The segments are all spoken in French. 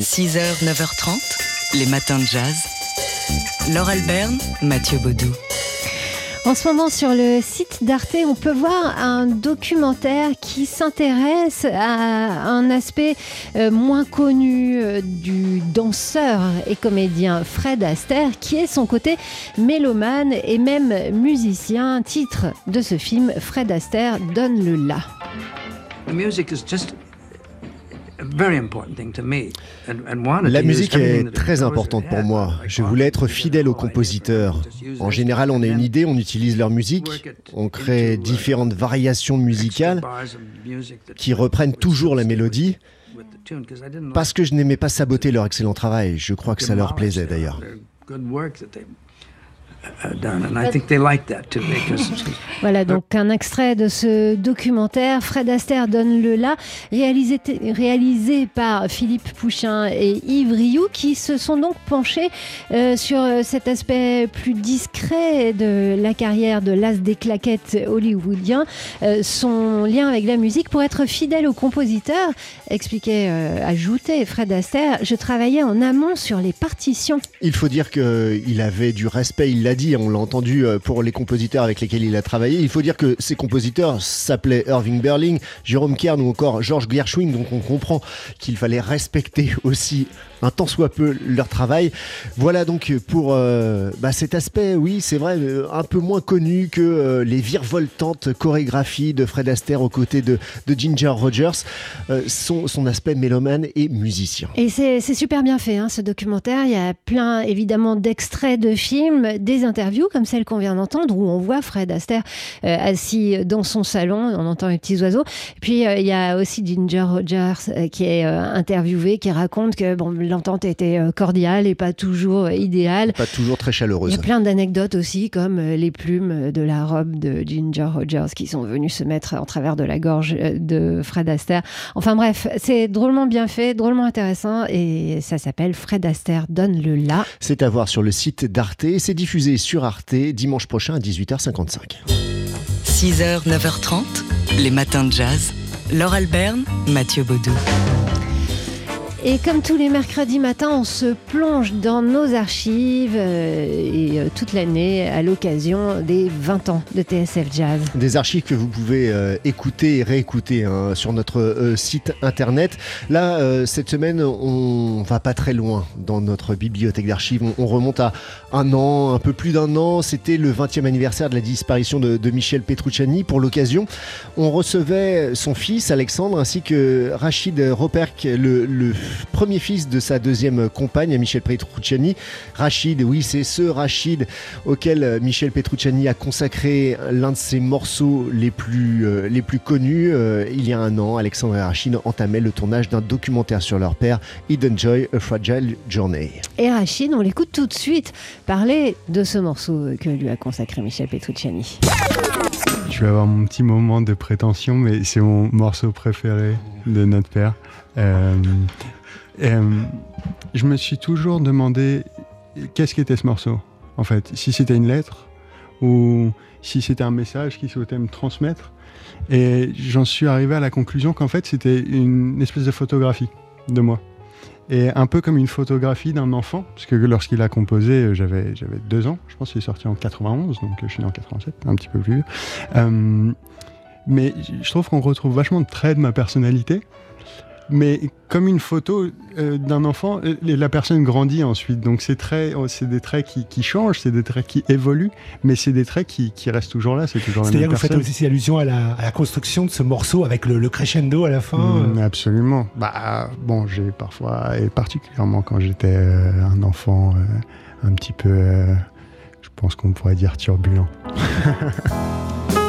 6h, 9h30, les matins de jazz. Laure Alberne, Mathieu Baudou. En ce moment, sur le site d'Arte, on peut voir un documentaire qui s'intéresse à un aspect euh, moins connu euh, du danseur et comédien Fred Astaire, qui est son côté mélomane et même musicien. Titre de ce film, Fred Astaire donne le la. La musique est très importante pour moi. Je voulais être fidèle aux compositeurs. En général, on a une idée, on utilise leur musique, on crée différentes variations musicales qui reprennent toujours la mélodie. Parce que je n'aimais pas saboter leur excellent travail. Je crois que ça leur plaisait d'ailleurs. Voilà donc un extrait de ce documentaire. Fred Astaire donne le là, réalisé, réalisé par Philippe Pouchin et Yves Rioux, qui se sont donc penchés euh, sur cet aspect plus discret de la carrière de l'as des claquettes hollywoodien, euh, son lien avec la musique pour être fidèle au compositeur, expliquait, euh, ajouté Fred Astaire. Je travaillais en amont sur les partitions. Il faut dire qu'il avait du respect, il l'a dit, on l'a entendu euh, pour les compositeurs avec lesquels il a travaillé. Il faut dire que ces compositeurs s'appelaient Irving Berling, Jérôme Kern ou encore George Gershwin, donc on comprend qu'il fallait respecter aussi un tant soit peu leur travail. Voilà donc pour euh, bah, cet aspect, oui, c'est vrai, euh, un peu moins connu que les virevoltantes chorégraphies de Fred Astaire aux côtés de, Ginger Rogers, son, aspect mélomane et musicien. Et c'est super bien fait, hein, ce documentaire. Il y a plein, évidemment, d'extraits de films, des interviews comme celle qu'on vient d'entendre où on voit Fred Astaire euh, assis dans son salon, on entend les petits oiseaux. Et puis euh, il y a aussi Ginger Rogers euh, qui est interviewé, qui raconte que bon, l'entente était cordiale et pas toujours idéale. Pas toujours très chaleureuse. Il y a plein d'anecdotes aussi, comme les plumes de la robe de Ginger Rogers qui sont venues se mettre en travers de la gorge de Fred Astaire. Enfin bref, c'est drôlement bien fait, drôlement intéressant et ça s'appelle Fred Astaire donne le la. C'est à voir sur le site d'Arte et c'est diffusé sur Arte dimanche prochain à 18h55. 6h, 9h30, les matins de jazz. Laure Alberne, Mathieu Baudou. Et comme tous les mercredis matins, on se plonge dans nos archives euh, et euh, toute l'année à l'occasion des 20 ans de TSF Jazz. Des archives que vous pouvez euh, écouter et réécouter hein, sur notre site internet. Là, cette semaine, on va pas très loin dans notre bibliothèque d'archives. On, remonte à un an, un peu plus d'un an. C'était le 20e anniversaire de la disparition de, Michel Petrucciani. Pour l'occasion, on recevait son fils Alexandre ainsi que Rachid Roperk, le, le premier fils de sa deuxième compagne, Michel Petrucciani. Rachid, oui, c'est ce Rachid auquel euh, Michel Petrucciani a consacré l'un de ses morceaux les plus, euh, les plus connus. Euh, il y a un an, Alexandre et Rachid entamaient le tournage d'un documentaire sur leur père, Eden Joy, A Fragile Journey. Et Rachid, on l'écoute tout de suite parler de ce morceau que lui a consacré Michel Petrucciani. Je vais avoir mon petit moment de prétention, mais c'est mon morceau préféré de notre père. Euh, je me suis toujours demandé qu'est-ce qu'était ce morceau, en fait. Si c'était une lettre ou si c'était un message qu'il souhaitait me transmettre. Et j'en suis arrivé à la conclusion qu'en fait, c'était une espèce de photographie de moi. Et un peu comme une photographie d'un enfant, parce que lorsqu'il a composé, euh, j'avais, j'avais deux ans, je pense qu'il est sorti en 91, donc je suis né en 87, un petit peu plus. Euh, mais je trouve qu'on retrouve vachement de traits de ma personnalité, mais comme une photo euh, d'un enfant, euh, la personne grandit ensuite. Donc c'est oh, c'est des traits qui, changent, c'est des traits qui évoluent, mais c'est des traits qui, restent toujours là. C'est toujours C'est-à-dire que vous faites aussi allusion à la, construction de ce morceau avec le, crescendo à la fin. Mm, euh. absolument. Bah bon, j'ai parfois, et particulièrement quand j'étais un enfant un petit peu, je pense qu'on pourrait dire turbulent.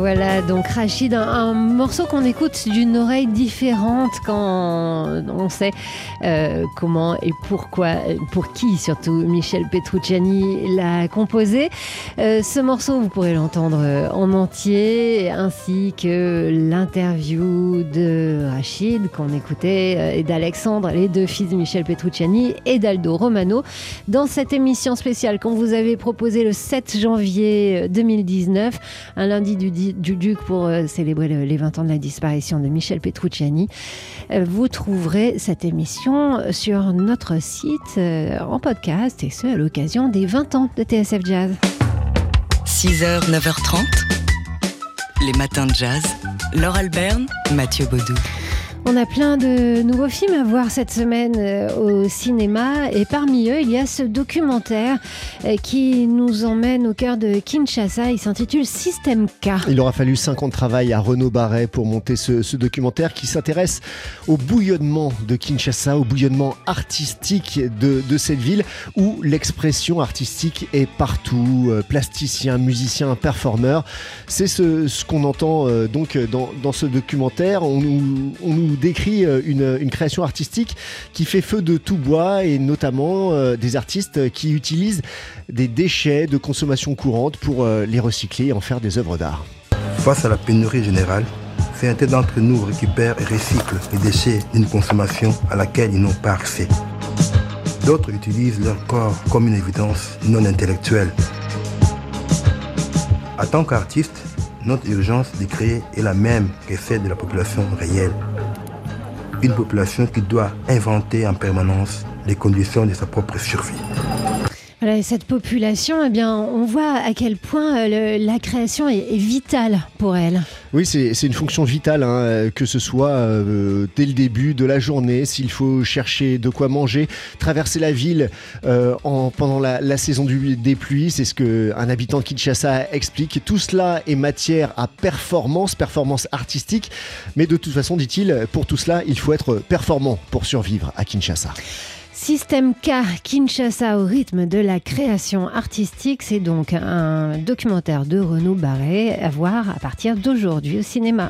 Voilà donc Rachid, un, morceau qu'on écoute d'une oreille différente quand on sait euh, comment et pourquoi, pour qui surtout Michel Petrucciani l'a composé. Euh, ce morceau, vous pourrez l'entendre euh, en entier, ainsi que l'interview de Rachid qu'on écoutait et d'Alexandre, les deux fils de Michel Petrucciani et d'Aldo Romano, dans cette émission spéciale qu'on vous avait proposée le 7 janvier 2019, un lundi du 10 du Duc pour euh, célébrer les 20 ans de la disparition de Michel Petrucciani. Euh, vous trouverez cette émission sur notre site euh, en podcast et ce à l'occasion des 20 ans de TSF Jazz. 6h, 9h30, les matins de jazz. Laure Alberne, Mathieu Baudou. On a plein de nouveaux films à voir cette semaine euh, au cinéma et parmi eux, il y a ce documentaire euh, qui nous emmène au cœur de Kinshasa. Il s'intitule Système K. Il aura fallu 5 ans de travail à Renaud Barret pour monter ce, documentaire qui s'intéresse au bouillonnement de Kinshasa, au bouillonnement artistique de, cette ville où l'expression artistique est partout, euh, plasticien, musicien, performeur. C'est ce, qu'on entend donc dans, ce documentaire. Décrit euh, une, création artistique qui fait feu de tout bois et notamment euh, des artistes qui utilisent des déchets de consommation courante pour euh, les recycler et en faire des œuvres d'art. Face à la pénurie générale, certains d'entre nous récupèrent et recyclent les déchets d'une consommation à laquelle ils n'ont pas accès. D'autres utilisent leur corps comme une évidence non intellectuelle. En tant qu'artiste, notre urgence de créer est la même que celle de la population réelle. Une population qui doit inventer en permanence les conditions de sa propre survie. Voilà, et cette population, eh bien, on voit à quel point euh, la création est, vitale pour elle. Oui, c'est une fonction vitale, hein, euh, que ce soit euh, dès le début de la journée, s'il faut chercher de quoi manger, traverser la ville en, pendant la, saison des pluies, c'est ce qu'un habitant de Kinshasa explique. Tout cela est matière à performance, performance artistique, mais de toute façon, dit-il, pour tout cela, il faut être performant pour survivre à Kinshasa. Système K, Kinshasa au rythme de la création artistique, c'est donc un documentaire de Renaud Barré à voir à partir d'aujourd'hui au cinéma.